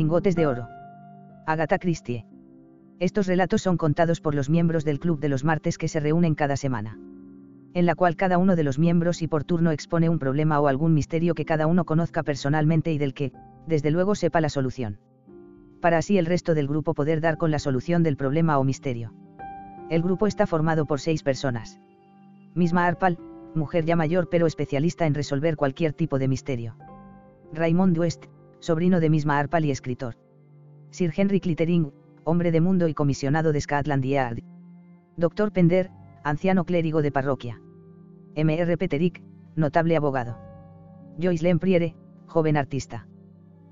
Lingotes de oro. Agatha Christie. Estos relatos son contados por los miembros del Club de los Martes que se reúnen cada semana. En la cual cada uno de los miembros y por turno expone un problema o algún misterio que cada uno conozca personalmente y del que, desde luego, sepa la solución. Para así el resto del grupo poder dar con la solución del problema o misterio. El grupo está formado por seis personas. Misma Arpal, mujer ya mayor pero especialista en resolver cualquier tipo de misterio. Raymond West, sobrino de Misma Arpal y escritor. Sir Henry Clittering, hombre de mundo y comisionado de Scotland Yard. Dr. Pender, anciano clérigo de parroquia. M.R. Peterick, notable abogado. Joyce Lempriere, joven artista.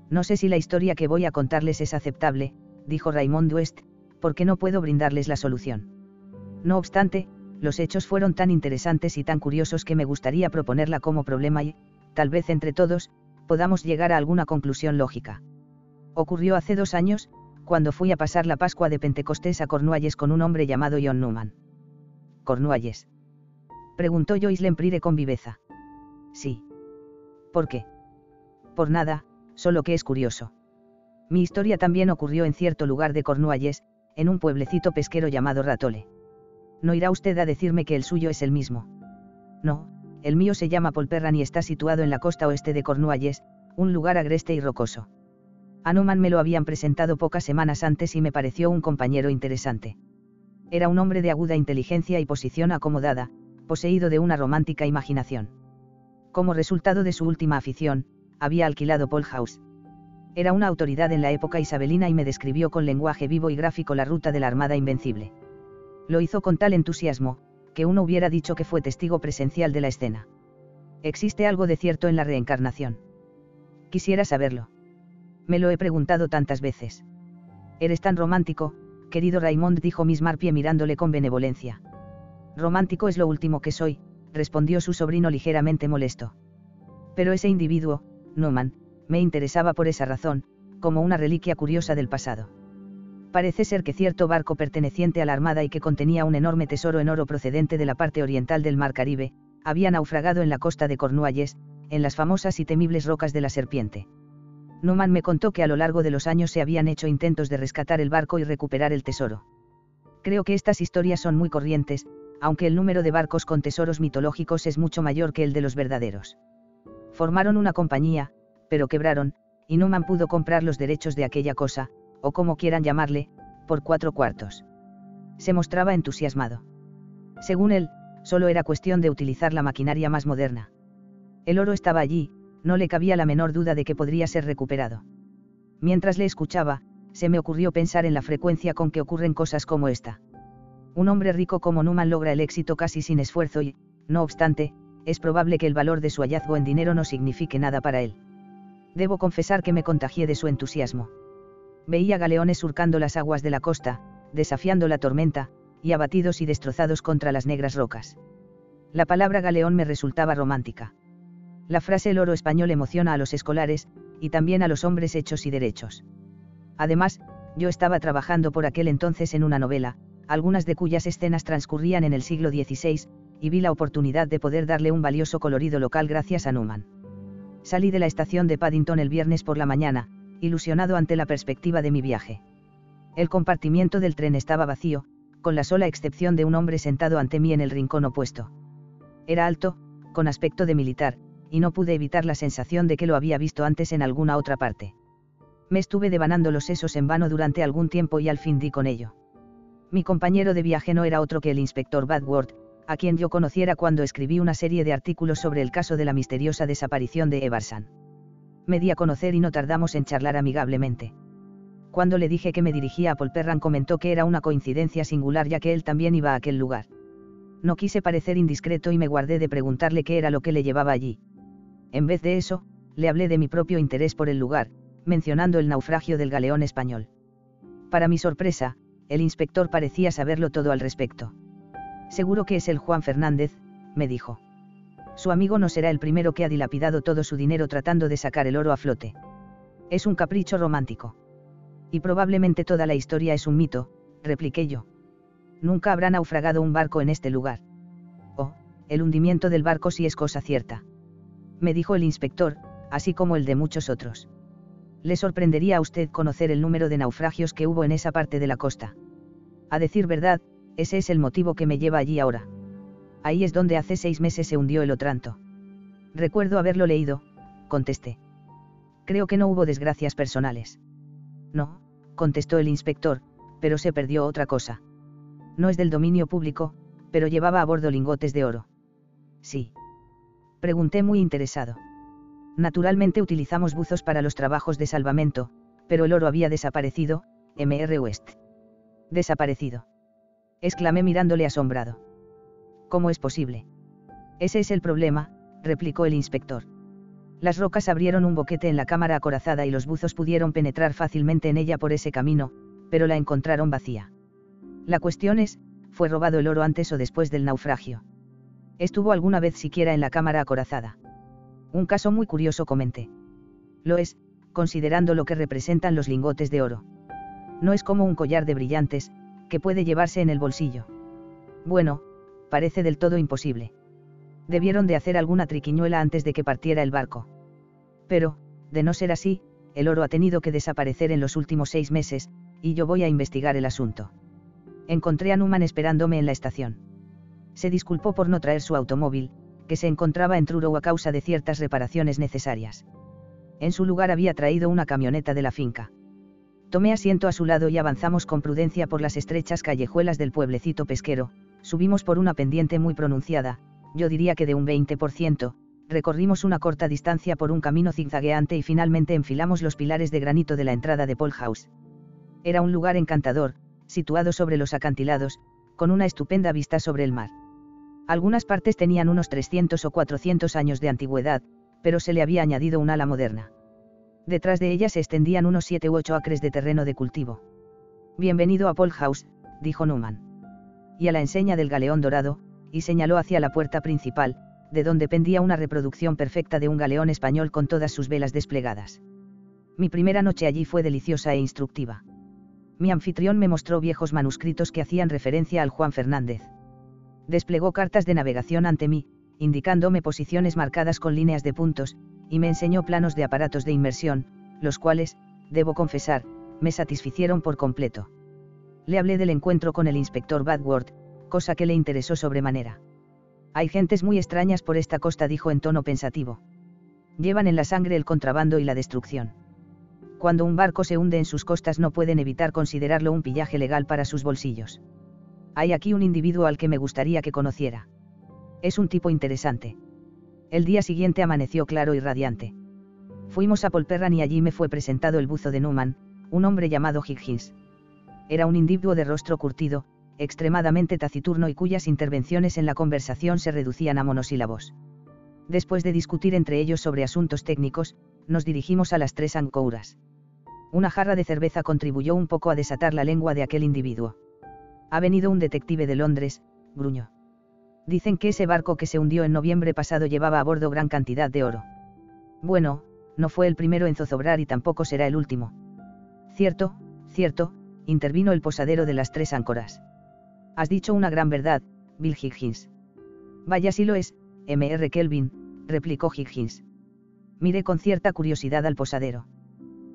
No sé si la historia que voy a contarles es aceptable, dijo Raymond West, porque no puedo brindarles la solución. No obstante, los hechos fueron tan interesantes y tan curiosos que me gustaría proponerla como problema y, tal vez entre todos, podamos llegar a alguna conclusión lógica. Ocurrió hace dos años, cuando fui a pasar la Pascua de Pentecostés a Cornualles con un hombre llamado John Newman. Cornualles. Preguntó Joyce Lemprire con viveza. Sí. ¿Por qué? Por nada, solo que es curioso. Mi historia también ocurrió en cierto lugar de Cornualles, en un pueblecito pesquero llamado Ratole. No irá usted a decirme que el suyo es el mismo. No, el mío se llama Polperran y está situado en la costa oeste de Cornualles, un lugar agreste y rocoso. A me lo habían presentado pocas semanas antes y me pareció un compañero interesante. Era un hombre de aguda inteligencia y posición acomodada, poseído de una romántica imaginación. Como resultado de su última afición, había alquilado Paul House. Era una autoridad en la época isabelina y me describió con lenguaje vivo y gráfico la ruta de la Armada Invencible. Lo hizo con tal entusiasmo, que uno hubiera dicho que fue testigo presencial de la escena. ¿Existe algo de cierto en la reencarnación? Quisiera saberlo. Me lo he preguntado tantas veces. Eres tan romántico, querido Raymond, dijo Miss Marpie mirándole con benevolencia. Romántico es lo último que soy, respondió su sobrino ligeramente molesto. Pero ese individuo, Newman, me interesaba por esa razón, como una reliquia curiosa del pasado. Parece ser que cierto barco perteneciente a la Armada y que contenía un enorme tesoro en oro procedente de la parte oriental del Mar Caribe, había naufragado en la costa de Cornualles, en las famosas y temibles rocas de la Serpiente. Numan me contó que a lo largo de los años se habían hecho intentos de rescatar el barco y recuperar el tesoro. Creo que estas historias son muy corrientes, aunque el número de barcos con tesoros mitológicos es mucho mayor que el de los verdaderos. Formaron una compañía, pero quebraron, y Numan pudo comprar los derechos de aquella cosa, o como quieran llamarle, por cuatro cuartos. Se mostraba entusiasmado. Según él, solo era cuestión de utilizar la maquinaria más moderna. El oro estaba allí, no le cabía la menor duda de que podría ser recuperado. Mientras le escuchaba, se me ocurrió pensar en la frecuencia con que ocurren cosas como esta. Un hombre rico como Numan logra el éxito casi sin esfuerzo y, no obstante, es probable que el valor de su hallazgo en dinero no signifique nada para él. Debo confesar que me contagié de su entusiasmo. Veía galeones surcando las aguas de la costa, desafiando la tormenta, y abatidos y destrozados contra las negras rocas. La palabra galeón me resultaba romántica. La frase el oro español emociona a los escolares, y también a los hombres hechos y derechos. Además, yo estaba trabajando por aquel entonces en una novela, algunas de cuyas escenas transcurrían en el siglo XVI, y vi la oportunidad de poder darle un valioso colorido local gracias a Newman. Salí de la estación de Paddington el viernes por la mañana, ilusionado ante la perspectiva de mi viaje. El compartimiento del tren estaba vacío, con la sola excepción de un hombre sentado ante mí en el rincón opuesto. Era alto, con aspecto de militar, y no pude evitar la sensación de que lo había visto antes en alguna otra parte. Me estuve devanando los sesos en vano durante algún tiempo y al fin di con ello. Mi compañero de viaje no era otro que el inspector Badworth, a quien yo conociera cuando escribí una serie de artículos sobre el caso de la misteriosa desaparición de Everson. Me di a conocer y no tardamos en charlar amigablemente. Cuando le dije que me dirigía a Polperran comentó que era una coincidencia singular ya que él también iba a aquel lugar. No quise parecer indiscreto y me guardé de preguntarle qué era lo que le llevaba allí. En vez de eso, le hablé de mi propio interés por el lugar, mencionando el naufragio del galeón español. Para mi sorpresa, el inspector parecía saberlo todo al respecto. Seguro que es el Juan Fernández, me dijo. Su amigo no será el primero que ha dilapidado todo su dinero tratando de sacar el oro a flote. Es un capricho romántico. Y probablemente toda la historia es un mito, repliqué yo. Nunca habrá naufragado un barco en este lugar. Oh, el hundimiento del barco sí es cosa cierta me dijo el inspector, así como el de muchos otros. Le sorprendería a usted conocer el número de naufragios que hubo en esa parte de la costa. A decir verdad, ese es el motivo que me lleva allí ahora. Ahí es donde hace seis meses se hundió el Otranto. Recuerdo haberlo leído, contesté. Creo que no hubo desgracias personales. No, contestó el inspector, pero se perdió otra cosa. No es del dominio público, pero llevaba a bordo lingotes de oro. Sí. Pregunté muy interesado. Naturalmente utilizamos buzos para los trabajos de salvamento, pero el oro había desaparecido, MR West. Desaparecido. Exclamé mirándole asombrado. ¿Cómo es posible? Ese es el problema, replicó el inspector. Las rocas abrieron un boquete en la cámara acorazada y los buzos pudieron penetrar fácilmente en ella por ese camino, pero la encontraron vacía. La cuestión es, ¿fue robado el oro antes o después del naufragio? ¿Estuvo alguna vez siquiera en la cámara acorazada? Un caso muy curioso comenté. Lo es, considerando lo que representan los lingotes de oro. No es como un collar de brillantes, que puede llevarse en el bolsillo. Bueno, parece del todo imposible. Debieron de hacer alguna triquiñuela antes de que partiera el barco. Pero, de no ser así, el oro ha tenido que desaparecer en los últimos seis meses, y yo voy a investigar el asunto. Encontré a Numan esperándome en la estación. Se disculpó por no traer su automóvil, que se encontraba en Truro a causa de ciertas reparaciones necesarias. En su lugar había traído una camioneta de la finca. Tomé asiento a su lado y avanzamos con prudencia por las estrechas callejuelas del pueblecito pesquero, subimos por una pendiente muy pronunciada, yo diría que de un 20%, recorrimos una corta distancia por un camino zigzagueante y finalmente enfilamos los pilares de granito de la entrada de Paul House. Era un lugar encantador, situado sobre los acantilados, con una estupenda vista sobre el mar. Algunas partes tenían unos 300 o 400 años de antigüedad, pero se le había añadido un ala moderna. Detrás de ella se extendían unos 7 u 8 acres de terreno de cultivo. Bienvenido a Paul House, dijo Newman. Y a la enseña del galeón dorado, y señaló hacia la puerta principal, de donde pendía una reproducción perfecta de un galeón español con todas sus velas desplegadas. Mi primera noche allí fue deliciosa e instructiva. Mi anfitrión me mostró viejos manuscritos que hacían referencia al Juan Fernández desplegó cartas de navegación ante mí, indicándome posiciones marcadas con líneas de puntos, y me enseñó planos de aparatos de inmersión, los cuales, debo confesar, me satisficieron por completo. Le hablé del encuentro con el inspector Badworth, cosa que le interesó sobremanera. Hay gentes muy extrañas por esta costa, dijo en tono pensativo. Llevan en la sangre el contrabando y la destrucción. Cuando un barco se hunde en sus costas no pueden evitar considerarlo un pillaje legal para sus bolsillos. Hay aquí un individuo al que me gustaría que conociera. Es un tipo interesante. El día siguiente amaneció claro y radiante. Fuimos a Polperran y allí me fue presentado el buzo de Newman, un hombre llamado Higgins. Era un individuo de rostro curtido, extremadamente taciturno y cuyas intervenciones en la conversación se reducían a monosílabos. Después de discutir entre ellos sobre asuntos técnicos, nos dirigimos a las tres ancouras. Una jarra de cerveza contribuyó un poco a desatar la lengua de aquel individuo. Ha venido un detective de Londres, gruñó. Dicen que ese barco que se hundió en noviembre pasado llevaba a bordo gran cantidad de oro. Bueno, no fue el primero en zozobrar y tampoco será el último. Cierto, cierto, intervino el posadero de las tres áncoras. Has dicho una gran verdad, Bill Higgins. Vaya si lo es, M.R. Kelvin, replicó Higgins. Miré con cierta curiosidad al posadero.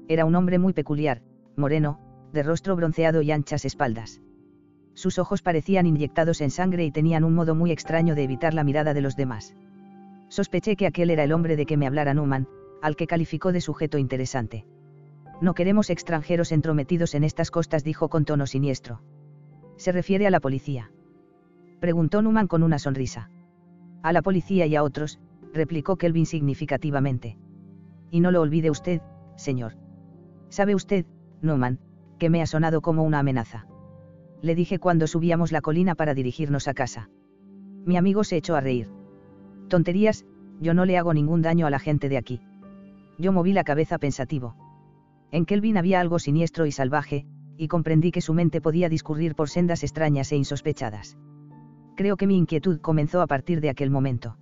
Era un hombre muy peculiar, moreno, de rostro bronceado y anchas espaldas sus ojos parecían inyectados en sangre y tenían un modo muy extraño de evitar la mirada de los demás. Sospeché que aquel era el hombre de que me hablara Newman, al que calificó de sujeto interesante. No queremos extranjeros entrometidos en estas costas, dijo con tono siniestro. ¿Se refiere a la policía? Preguntó Newman con una sonrisa. A la policía y a otros, replicó Kelvin significativamente. Y no lo olvide usted, señor. ¿Sabe usted, Newman, que me ha sonado como una amenaza? le dije cuando subíamos la colina para dirigirnos a casa. Mi amigo se echó a reír. Tonterías, yo no le hago ningún daño a la gente de aquí. Yo moví la cabeza pensativo. En Kelvin había algo siniestro y salvaje, y comprendí que su mente podía discurrir por sendas extrañas e insospechadas. Creo que mi inquietud comenzó a partir de aquel momento.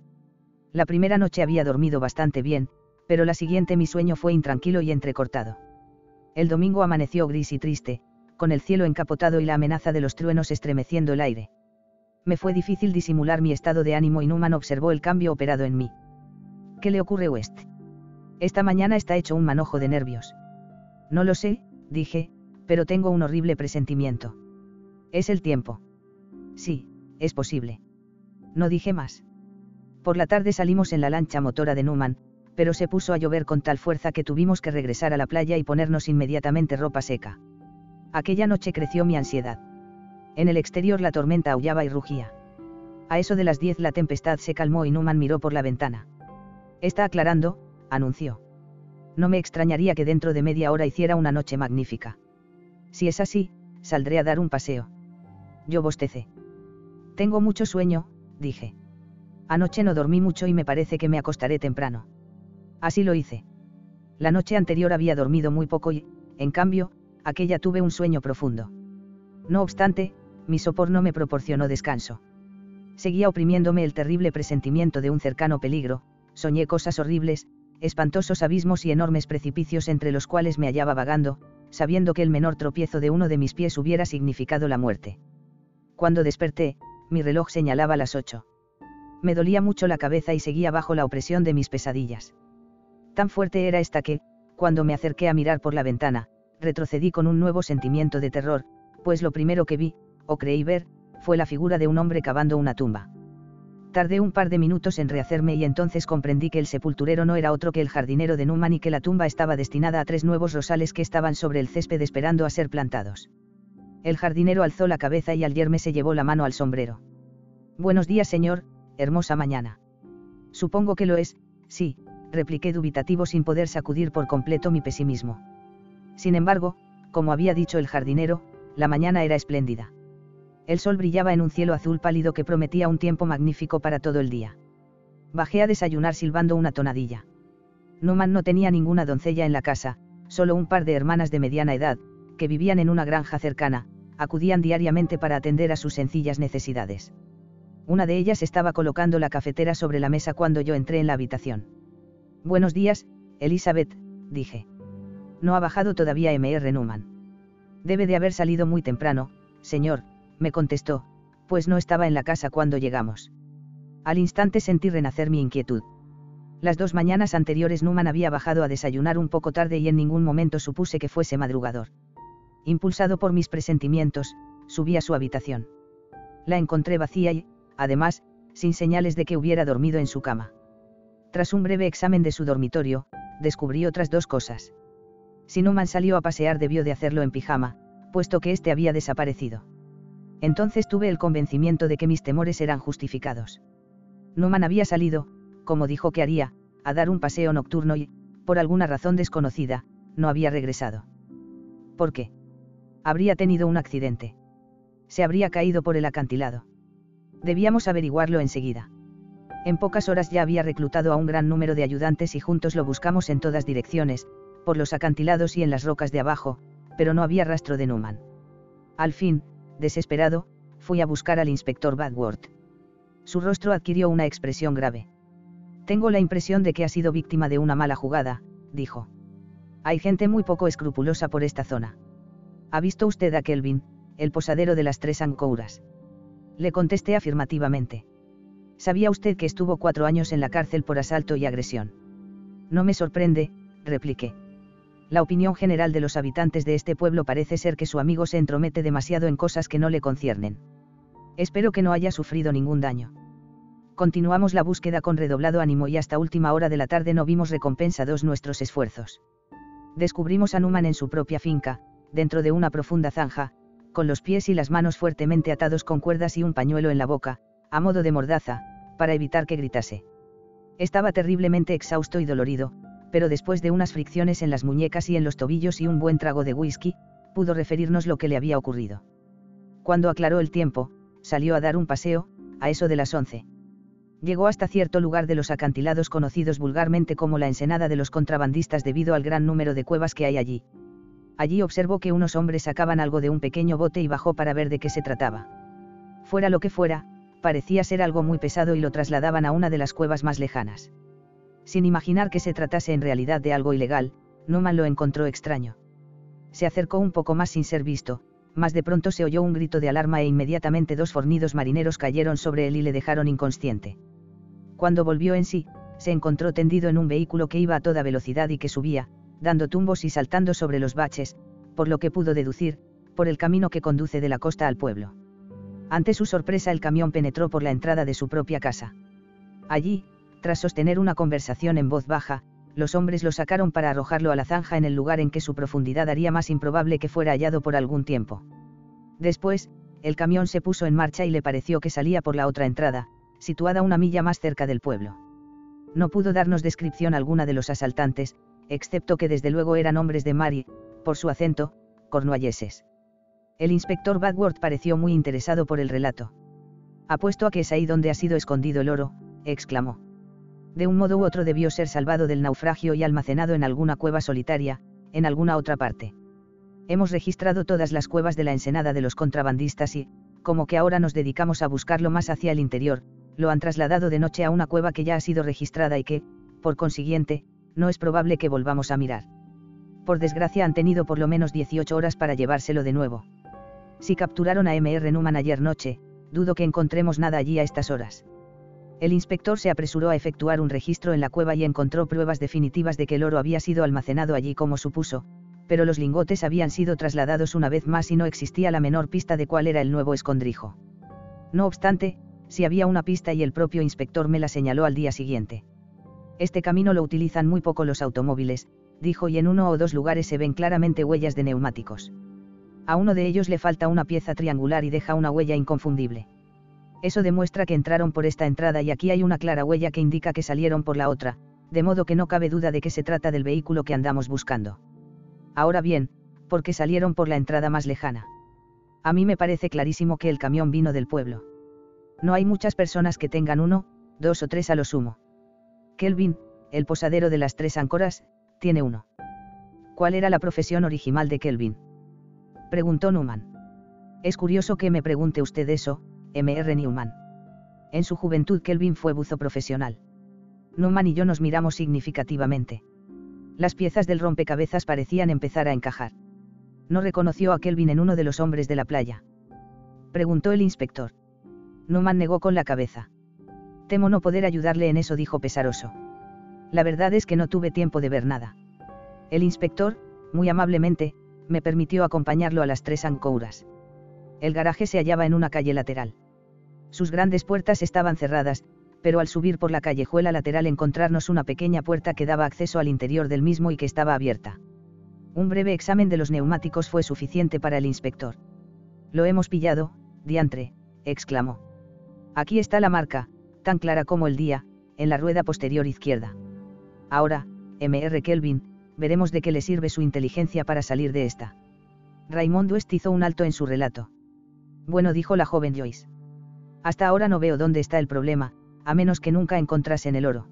La primera noche había dormido bastante bien, pero la siguiente mi sueño fue intranquilo y entrecortado. El domingo amaneció gris y triste, con el cielo encapotado y la amenaza de los truenos estremeciendo el aire. Me fue difícil disimular mi estado de ánimo y Numan observó el cambio operado en mí. ¿Qué le ocurre West? Esta mañana está hecho un manojo de nervios. No lo sé, dije, pero tengo un horrible presentimiento. Es el tiempo. Sí, es posible. No dije más. Por la tarde salimos en la lancha motora de Numan, pero se puso a llover con tal fuerza que tuvimos que regresar a la playa y ponernos inmediatamente ropa seca. Aquella noche creció mi ansiedad. En el exterior la tormenta aullaba y rugía. A eso de las diez la tempestad se calmó y Numan miró por la ventana. Está aclarando, anunció. No me extrañaría que dentro de media hora hiciera una noche magnífica. Si es así, saldré a dar un paseo. Yo bostecé. Tengo mucho sueño, dije. Anoche no dormí mucho y me parece que me acostaré temprano. Así lo hice. La noche anterior había dormido muy poco y, en cambio, aquella tuve un sueño profundo. No obstante, mi sopor no me proporcionó descanso. Seguía oprimiéndome el terrible presentimiento de un cercano peligro, soñé cosas horribles, espantosos abismos y enormes precipicios entre los cuales me hallaba vagando, sabiendo que el menor tropiezo de uno de mis pies hubiera significado la muerte. Cuando desperté, mi reloj señalaba las ocho. Me dolía mucho la cabeza y seguía bajo la opresión de mis pesadillas. Tan fuerte era esta que, cuando me acerqué a mirar por la ventana, retrocedí con un nuevo sentimiento de terror, pues lo primero que vi, o creí ver, fue la figura de un hombre cavando una tumba. Tardé un par de minutos en rehacerme y entonces comprendí que el sepulturero no era otro que el jardinero de Numan y que la tumba estaba destinada a tres nuevos rosales que estaban sobre el césped esperando a ser plantados. El jardinero alzó la cabeza y al yerme se llevó la mano al sombrero. Buenos días, señor, hermosa mañana. Supongo que lo es, sí, repliqué dubitativo sin poder sacudir por completo mi pesimismo. Sin embargo, como había dicho el jardinero, la mañana era espléndida. El sol brillaba en un cielo azul pálido que prometía un tiempo magnífico para todo el día. Bajé a desayunar silbando una tonadilla. Numan no tenía ninguna doncella en la casa, solo un par de hermanas de mediana edad, que vivían en una granja cercana, acudían diariamente para atender a sus sencillas necesidades. Una de ellas estaba colocando la cafetera sobre la mesa cuando yo entré en la habitación. Buenos días, Elizabeth, dije. No ha bajado todavía M.R. Numan. Debe de haber salido muy temprano, señor, me contestó, pues no estaba en la casa cuando llegamos. Al instante sentí renacer mi inquietud. Las dos mañanas anteriores Numan había bajado a desayunar un poco tarde y en ningún momento supuse que fuese madrugador. Impulsado por mis presentimientos, subí a su habitación. La encontré vacía y, además, sin señales de que hubiera dormido en su cama. Tras un breve examen de su dormitorio, descubrí otras dos cosas. Si Numan salió a pasear debió de hacerlo en pijama, puesto que éste había desaparecido entonces tuve el convencimiento de que mis temores eran justificados. Numan había salido, como dijo que haría, a dar un paseo nocturno y, por alguna razón desconocida, no había regresado. ¿Por qué? Habría tenido un accidente. Se habría caído por el acantilado. Debíamos averiguarlo enseguida. En pocas horas ya había reclutado a un gran número de ayudantes y juntos lo buscamos en todas direcciones, por los acantilados y en las rocas de abajo, pero no había rastro de Numan. Al fin, desesperado, fui a buscar al inspector Badworth. Su rostro adquirió una expresión grave. Tengo la impresión de que ha sido víctima de una mala jugada, dijo. Hay gente muy poco escrupulosa por esta zona. ¿Ha visto usted a Kelvin, el posadero de las tres ancouras? Le contesté afirmativamente. ¿Sabía usted que estuvo cuatro años en la cárcel por asalto y agresión? No me sorprende, repliqué la opinión general de los habitantes de este pueblo parece ser que su amigo se entromete demasiado en cosas que no le conciernen. Espero que no haya sufrido ningún daño. Continuamos la búsqueda con redoblado ánimo y hasta última hora de la tarde no vimos recompensados nuestros esfuerzos. Descubrimos a Numan en su propia finca, dentro de una profunda zanja, con los pies y las manos fuertemente atados con cuerdas y un pañuelo en la boca, a modo de mordaza, para evitar que gritase. Estaba terriblemente exhausto y dolorido, pero después de unas fricciones en las muñecas y en los tobillos y un buen trago de whisky, pudo referirnos lo que le había ocurrido. Cuando aclaró el tiempo, salió a dar un paseo, a eso de las once. Llegó hasta cierto lugar de los acantilados conocidos vulgarmente como la ensenada de los contrabandistas debido al gran número de cuevas que hay allí. Allí observó que unos hombres sacaban algo de un pequeño bote y bajó para ver de qué se trataba. Fuera lo que fuera, parecía ser algo muy pesado y lo trasladaban a una de las cuevas más lejanas. Sin imaginar que se tratase en realidad de algo ilegal, Numan lo encontró extraño. Se acercó un poco más sin ser visto, más de pronto se oyó un grito de alarma e inmediatamente dos fornidos marineros cayeron sobre él y le dejaron inconsciente. Cuando volvió en sí, se encontró tendido en un vehículo que iba a toda velocidad y que subía, dando tumbos y saltando sobre los baches, por lo que pudo deducir, por el camino que conduce de la costa al pueblo. Ante su sorpresa el camión penetró por la entrada de su propia casa. Allí, tras sostener una conversación en voz baja, los hombres lo sacaron para arrojarlo a la zanja en el lugar en que su profundidad haría más improbable que fuera hallado por algún tiempo. Después, el camión se puso en marcha y le pareció que salía por la otra entrada, situada una milla más cerca del pueblo. No pudo darnos descripción alguna de los asaltantes, excepto que desde luego eran hombres de mar por su acento, cornualleses. El inspector Badworth pareció muy interesado por el relato. Apuesto a que es ahí donde ha sido escondido el oro, exclamó. De un modo u otro debió ser salvado del naufragio y almacenado en alguna cueva solitaria, en alguna otra parte. Hemos registrado todas las cuevas de la ensenada de los contrabandistas y, como que ahora nos dedicamos a buscarlo más hacia el interior, lo han trasladado de noche a una cueva que ya ha sido registrada y que, por consiguiente, no es probable que volvamos a mirar. Por desgracia han tenido por lo menos 18 horas para llevárselo de nuevo. Si capturaron a MR Numan ayer noche, dudo que encontremos nada allí a estas horas. El inspector se apresuró a efectuar un registro en la cueva y encontró pruebas definitivas de que el oro había sido almacenado allí como supuso, pero los lingotes habían sido trasladados una vez más y no existía la menor pista de cuál era el nuevo escondrijo. No obstante, si había una pista y el propio inspector me la señaló al día siguiente. Este camino lo utilizan muy poco los automóviles, dijo y en uno o dos lugares se ven claramente huellas de neumáticos. A uno de ellos le falta una pieza triangular y deja una huella inconfundible. Eso demuestra que entraron por esta entrada y aquí hay una clara huella que indica que salieron por la otra, de modo que no cabe duda de que se trata del vehículo que andamos buscando. Ahora bien, ¿por qué salieron por la entrada más lejana? A mí me parece clarísimo que el camión vino del pueblo. No hay muchas personas que tengan uno, dos o tres a lo sumo. Kelvin, el posadero de las tres áncoras, tiene uno. ¿Cuál era la profesión original de Kelvin? Preguntó Newman. Es curioso que me pregunte usted eso, M.R. Newman. En su juventud Kelvin fue buzo profesional. Newman y yo nos miramos significativamente. Las piezas del rompecabezas parecían empezar a encajar. No reconoció a Kelvin en uno de los hombres de la playa. Preguntó el inspector. Numan negó con la cabeza. Temo no poder ayudarle en eso, dijo pesaroso. La verdad es que no tuve tiempo de ver nada. El inspector, muy amablemente, me permitió acompañarlo a las tres ancouras. El garaje se hallaba en una calle lateral. Sus grandes puertas estaban cerradas, pero al subir por la callejuela lateral encontrarnos una pequeña puerta que daba acceso al interior del mismo y que estaba abierta. Un breve examen de los neumáticos fue suficiente para el inspector. Lo hemos pillado, diantre, exclamó. Aquí está la marca, tan clara como el día, en la rueda posterior izquierda. Ahora, Mr. Kelvin, veremos de qué le sirve su inteligencia para salir de esta. Raymond West hizo un alto en su relato. Bueno, dijo la joven Joyce. Hasta ahora no veo dónde está el problema, a menos que nunca encontrasen el oro.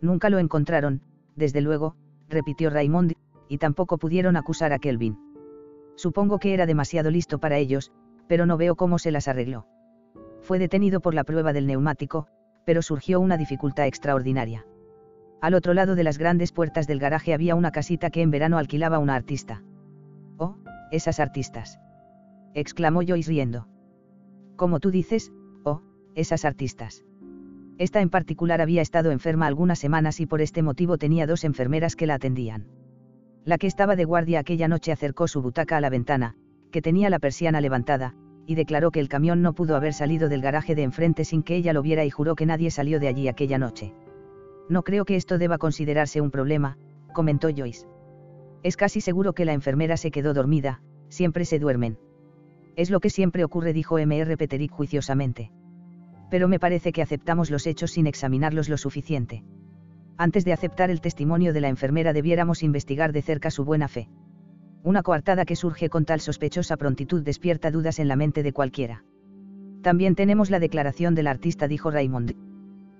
Nunca lo encontraron, desde luego, repitió Raymond, y tampoco pudieron acusar a Kelvin. Supongo que era demasiado listo para ellos, pero no veo cómo se las arregló fue detenido por la prueba del neumático, pero surgió una dificultad extraordinaria. Al otro lado de las grandes puertas del garaje había una casita que en verano alquilaba una artista. Oh, esas artistas. exclamó Joyce riendo. Como tú dices, esas artistas. Esta en particular había estado enferma algunas semanas y por este motivo tenía dos enfermeras que la atendían. La que estaba de guardia aquella noche acercó su butaca a la ventana, que tenía la persiana levantada, y declaró que el camión no pudo haber salido del garaje de enfrente sin que ella lo viera y juró que nadie salió de allí aquella noche. No creo que esto deba considerarse un problema, comentó Joyce. Es casi seguro que la enfermera se quedó dormida, siempre se duermen. Es lo que siempre ocurre, dijo M.R. Peterick juiciosamente. Pero me parece que aceptamos los hechos sin examinarlos lo suficiente. Antes de aceptar el testimonio de la enfermera debiéramos investigar de cerca su buena fe. Una coartada que surge con tal sospechosa prontitud despierta dudas en la mente de cualquiera. También tenemos la declaración del artista, dijo Raymond.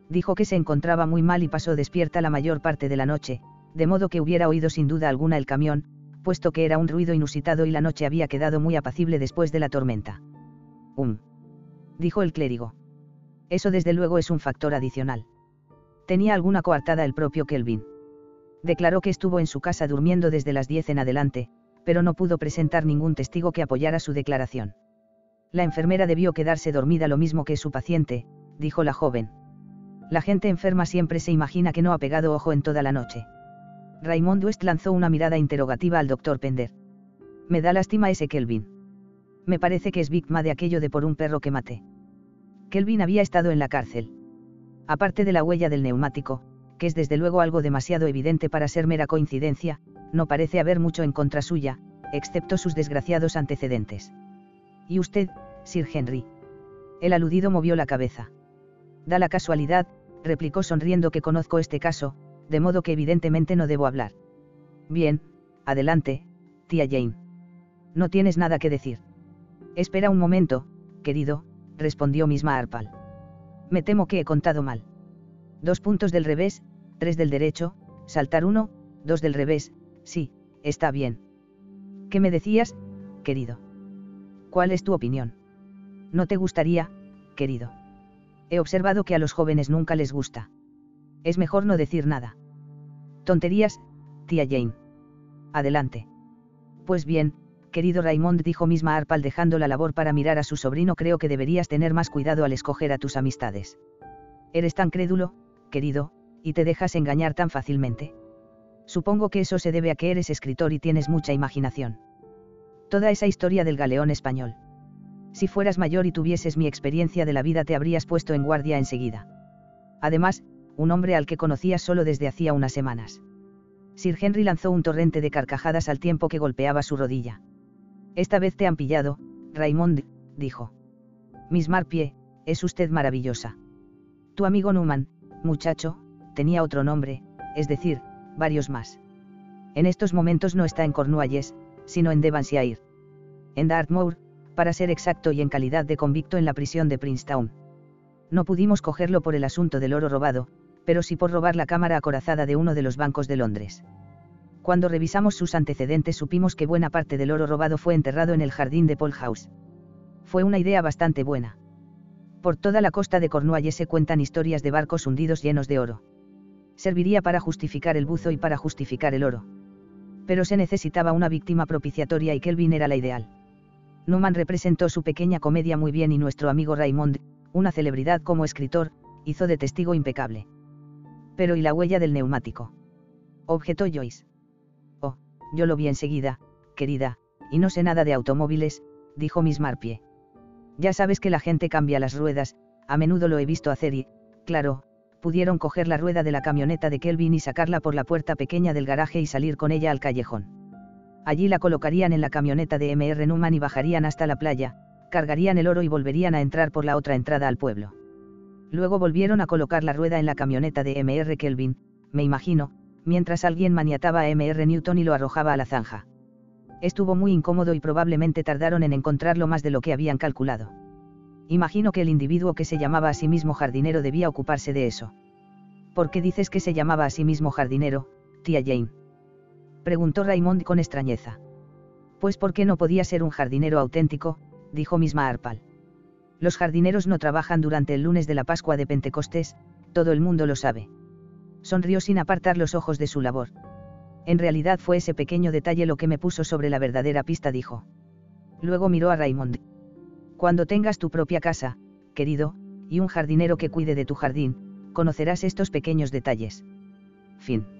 Dijo que se encontraba muy mal y pasó despierta la mayor parte de la noche, de modo que hubiera oído sin duda alguna el camión, puesto que era un ruido inusitado y la noche había quedado muy apacible después de la tormenta. Um. Dijo el clérigo. Eso desde luego es un factor adicional. Tenía alguna coartada el propio Kelvin. Declaró que estuvo en su casa durmiendo desde las 10 en adelante, pero no pudo presentar ningún testigo que apoyara su declaración. La enfermera debió quedarse dormida lo mismo que su paciente, dijo la joven. La gente enferma siempre se imagina que no ha pegado ojo en toda la noche. Raymond West lanzó una mirada interrogativa al doctor Pender. Me da lástima ese Kelvin. Me parece que es víctima de aquello de por un perro que maté. Kelvin había estado en la cárcel. Aparte de la huella del neumático, que es desde luego algo demasiado evidente para ser mera coincidencia, no parece haber mucho en contra suya, excepto sus desgraciados antecedentes. ¿Y usted, Sir Henry? El aludido movió la cabeza. Da la casualidad, replicó sonriendo que conozco este caso, de modo que evidentemente no debo hablar. Bien, adelante, tía Jane. No tienes nada que decir. Espera un momento, querido, respondió misma Arpal. Me temo que he contado mal. Dos puntos del revés, tres del derecho, saltar uno, dos del revés, sí, está bien. ¿Qué me decías, querido? ¿Cuál es tu opinión? ¿No te gustaría, querido? He observado que a los jóvenes nunca les gusta. Es mejor no decir nada. Tonterías, tía Jane. Adelante. Pues bien, querido Raymond, dijo misma Arpal dejando la labor para mirar a su sobrino, creo que deberías tener más cuidado al escoger a tus amistades. Eres tan crédulo, querido, y te dejas engañar tan fácilmente. Supongo que eso se debe a que eres escritor y tienes mucha imaginación. Toda esa historia del galeón español. Si fueras mayor y tuvieses mi experiencia de la vida te habrías puesto en guardia enseguida. Además, un hombre al que conocías solo desde hacía unas semanas. Sir Henry lanzó un torrente de carcajadas al tiempo que golpeaba su rodilla. Esta vez te han pillado, Raymond, dijo. Miss Marpie, es usted maravillosa. Tu amigo Newman, muchacho, tenía otro nombre, es decir, varios más. En estos momentos no está en Cornualles, sino en Devonshire. En Dartmoor, para ser exacto y en calidad de convicto en la prisión de Princeton. No pudimos cogerlo por el asunto del oro robado, pero sí por robar la cámara acorazada de uno de los bancos de Londres. Cuando revisamos sus antecedentes supimos que buena parte del oro robado fue enterrado en el jardín de Paul House. Fue una idea bastante buena. Por toda la costa de Cornualles se cuentan historias de barcos hundidos llenos de oro. Serviría para justificar el buzo y para justificar el oro. Pero se necesitaba una víctima propiciatoria y Kelvin era la ideal. Newman representó su pequeña comedia muy bien y nuestro amigo Raymond, una celebridad como escritor, hizo de testigo impecable. Pero ¿y la huella del neumático? Objetó Joyce. Yo lo vi enseguida, querida, y no sé nada de automóviles, dijo Miss Marpie. Ya sabes que la gente cambia las ruedas, a menudo lo he visto hacer y, claro, pudieron coger la rueda de la camioneta de Kelvin y sacarla por la puerta pequeña del garaje y salir con ella al callejón. Allí la colocarían en la camioneta de MR Newman y bajarían hasta la playa, cargarían el oro y volverían a entrar por la otra entrada al pueblo. Luego volvieron a colocar la rueda en la camioneta de MR Kelvin, me imagino, mientras alguien maniataba a MR Newton y lo arrojaba a la zanja. Estuvo muy incómodo y probablemente tardaron en encontrarlo más de lo que habían calculado. Imagino que el individuo que se llamaba a sí mismo jardinero debía ocuparse de eso. ¿Por qué dices que se llamaba a sí mismo jardinero, tía Jane? preguntó Raymond con extrañeza. Pues porque no podía ser un jardinero auténtico, dijo misma Arpal. Los jardineros no trabajan durante el lunes de la Pascua de Pentecostés, todo el mundo lo sabe. Sonrió sin apartar los ojos de su labor. En realidad fue ese pequeño detalle lo que me puso sobre la verdadera pista, dijo. Luego miró a Raymond. Cuando tengas tu propia casa, querido, y un jardinero que cuide de tu jardín, conocerás estos pequeños detalles. Fin.